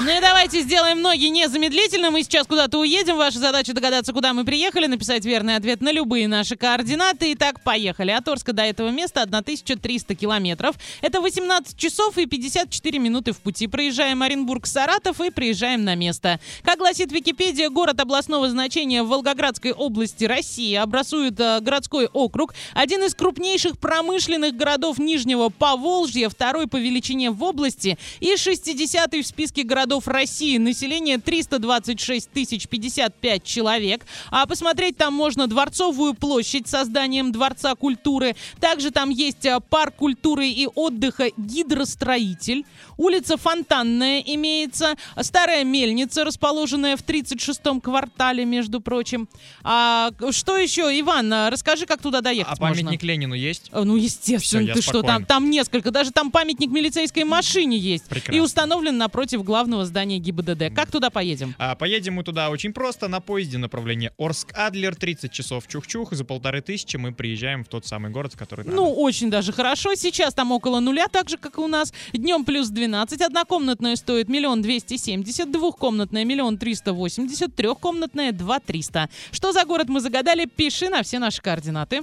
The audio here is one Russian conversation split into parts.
Ну и давайте сделаем ноги незамедлительно. Мы сейчас куда-то уедем. Ваша задача догадаться, куда мы приехали, написать верный ответ на любые наши координаты. Итак, поехали. От Орска до этого места 1300 километров. Это 18 часов и 54 минуты в пути. Проезжаем Оренбург-Саратов и приезжаем на место. Как гласит Википедия, город областного значения в Волгоградской области России образует э, городской округ. Один из крупнейших промышленных городов Нижнего Поволжья, второй по величине в области и 60-й в списке городов России. Население 326 тысяч 55 человек. А посмотреть там можно Дворцовую площадь со зданием Дворца культуры. Также там есть а, парк культуры и отдыха «Гидростроитель». Улица Фонтанная имеется. Старая мельница, расположенная в 36-м квартале, между прочим. А, что еще, Иван, а, расскажи, как туда доехать А памятник можно? Ленину есть? А, Ну, естественно, Всё, я ты что, там, спокоен. там несколько. Даже там памятник милицейской машине есть. Прекрасно. И установлен напротив главного здания ГИБДД. Как туда поедем? А, поедем мы туда очень просто, на поезде направление Орск-Адлер, 30 часов чух-чух, за полторы тысячи мы приезжаем в тот самый город, в который надо. Ну, очень даже хорошо. Сейчас там около нуля, так же, как и у нас. Днем плюс 12. Однокомнатная стоит миллион двести семьдесят, двухкомнатная миллион триста восемьдесят, трехкомнатная два триста. Что за город мы загадали? Пиши на все наши координаты.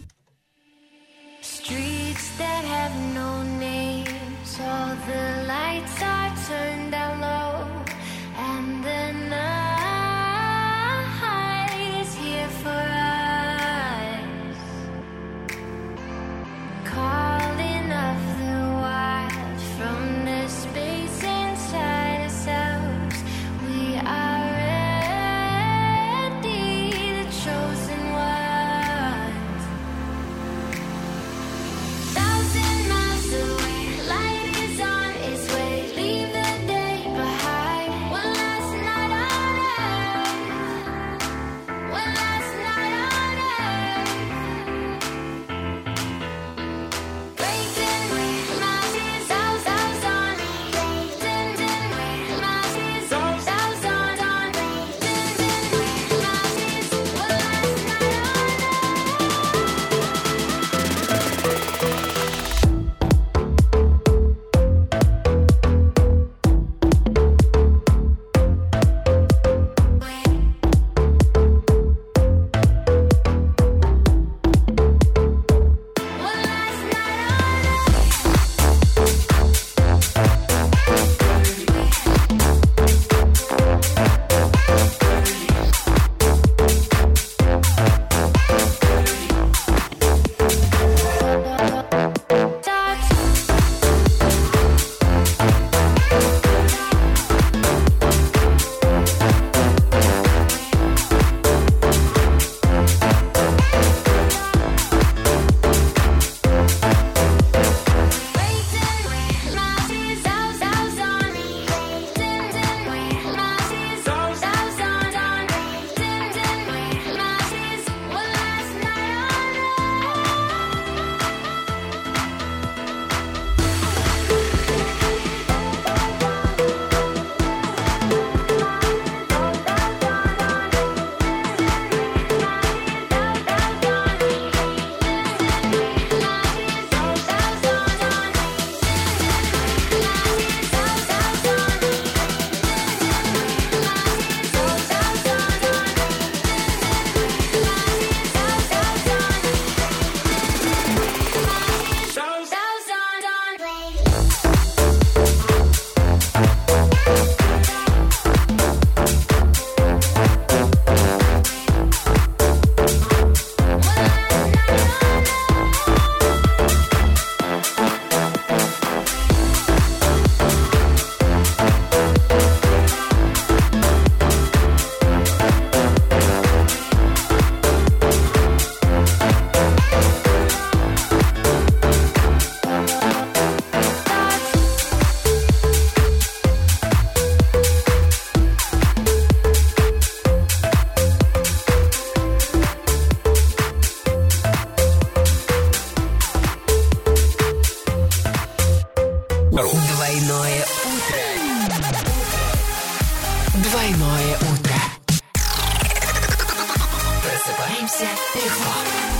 姐别惹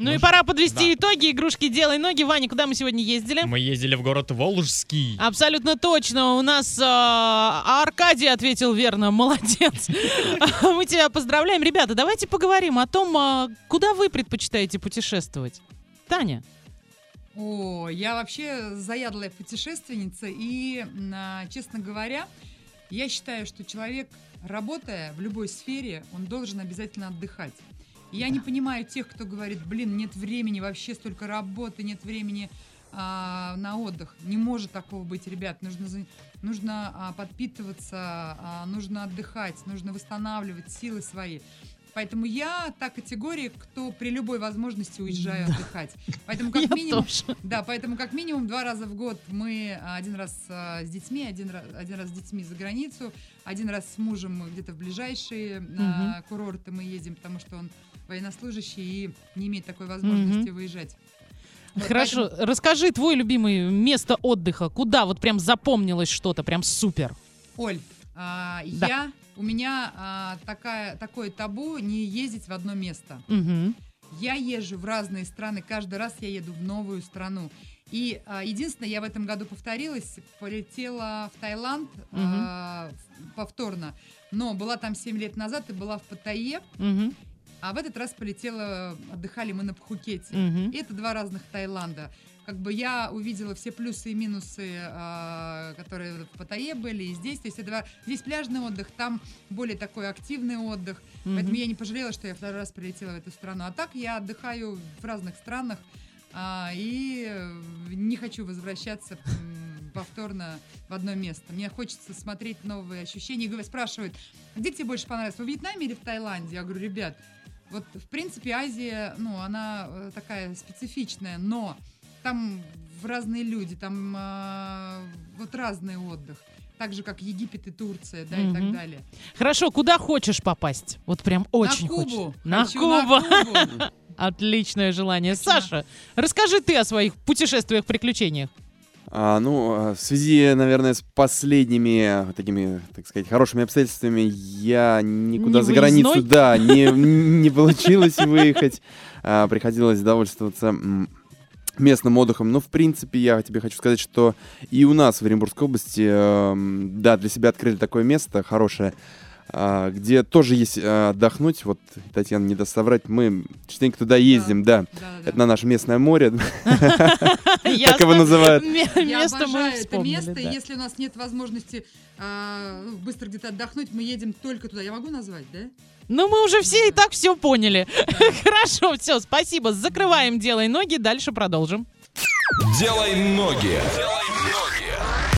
Ну и пора подвести итоги. Игрушки «Делай ноги». Ваня, куда мы сегодня ездили? Мы ездили в город Волжский. Абсолютно точно. У нас э, Аркадий ответил верно. Молодец. Мы тебя поздравляем. Ребята, давайте поговорим о том, а, куда вы предпочитаете путешествовать. Таня. О, я вообще заядлая путешественница, и, а, честно говоря, я считаю, что человек, работая в любой сфере, он должен обязательно отдыхать. Я не понимаю тех, кто говорит, блин, нет времени, вообще столько работы, нет времени а, на отдых. Не может такого быть, ребят. Нужно, нужно а, подпитываться, а, нужно отдыхать, нужно восстанавливать силы свои. Поэтому я та категория, кто при любой возможности уезжаю отдыхать. Поэтому как Я минимум, тоже. да, поэтому как минимум два раза в год мы один раз а, с детьми, один раз, один раз с детьми за границу, один раз с мужем где-то в ближайшие а, курорты мы едем, потому что он военнослужащий и не имеет такой возможности Мгм. выезжать. Вот Хорошо, расскажи твой любимый место отдыха. Куда вот прям запомнилось что-то, прям супер. Оль, а, Да. я у меня а, такая такое табу не ездить в одно место. Мгм. Я езжу в разные страны, каждый раз я еду в новую страну. И а, единственное, я в этом году повторилась, полетела в Таиланд а, в- повторно, но была там 7 лет назад и была в Паттайе, Мгм. А в этот раз полетела, отдыхали мы на Пхукете. Мгм. И это два разных Таиланда. Как бы я увидела все плюсы и минусы, а, которые в Паттайе были, и здесь. То есть это два- здесь пляжный отдых, там более такой активный отдых. Поэтому Мгм. я не пожалела, что я второй раз прилетела в эту страну. А так я отдыхаю в разных странах а, и э, не хочу возвращаться повторно в одно место. Мне хочется смотреть новые ощущения. И спрашивают, где тебе больше понравилось, во Вьетнаме или в Таиланде? Я говорю, ребят, вот в принципе Азия, ну, она э, такая специфичная, но там в разные люди, там а, вот разный отдых. Так же, как Египет и Турция, да, и Мгм. так далее. Хорошо, куда хочешь попасть? Вот прям очень на Кубу. хочешь. На Хочу Кубу. Кубу. Отличное желание. Хочу на- Саша, расскажи ты о своих путешествиях, приключениях. А, ну, а, в связи, наверное, с последними вот такими, так сказать, хорошими обстоятельствами, я никуда Не за границу, выездной? да, не, не получилось выехать. А, приходилось довольствоваться местным отдыхом. Но, в принципе, я тебе хочу сказать, что и у нас в Оренбургской области, эм, да, для себя открыли такое место хорошее, где тоже есть а, отдохнуть. Вот, Татьяна, не даст соврать, мы частенько туда ездим, да. Да-да-да. Это на наше местное море, так его называют. Я Место мы обожаю это место, да. если у нас нет возможности а, быстро где-то отдохнуть, мы едем только туда. Я могу назвать, да? Ну, мы уже все и так все поняли. Хорошо, все, спасибо. Закрываем «Делай ноги», дальше продолжим. Делай ноги.